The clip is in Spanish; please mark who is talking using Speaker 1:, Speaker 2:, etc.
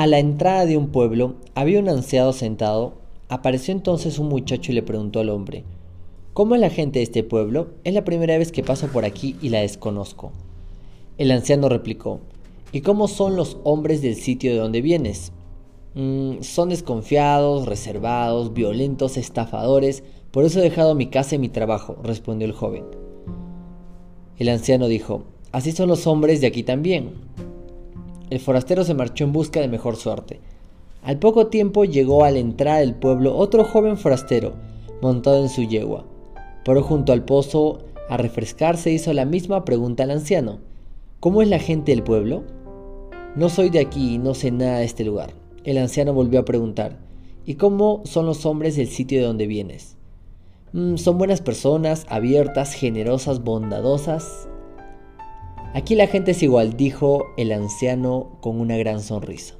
Speaker 1: A la entrada de un pueblo había un anciano sentado. Apareció entonces un muchacho y le preguntó al hombre, ¿Cómo es la gente de este pueblo? Es la primera vez que paso por aquí y la desconozco. El anciano replicó, ¿Y cómo son los hombres del sitio de donde vienes? Mm, son desconfiados, reservados, violentos, estafadores, por eso he dejado mi casa y mi trabajo, respondió el joven. El anciano dijo, Así son los hombres de aquí también. El forastero se marchó en busca de mejor suerte. Al poco tiempo llegó a la entrada del pueblo otro joven forastero, montado en su yegua. Paró junto al pozo a refrescarse e hizo la misma pregunta al anciano. ¿Cómo es la gente del pueblo? No soy de aquí y no sé nada de este lugar. El anciano volvió a preguntar, ¿y cómo son los hombres del sitio de donde vienes? Mm, son buenas personas, abiertas, generosas, bondadosas. Aquí la gente es igual, dijo el anciano con una gran sonrisa.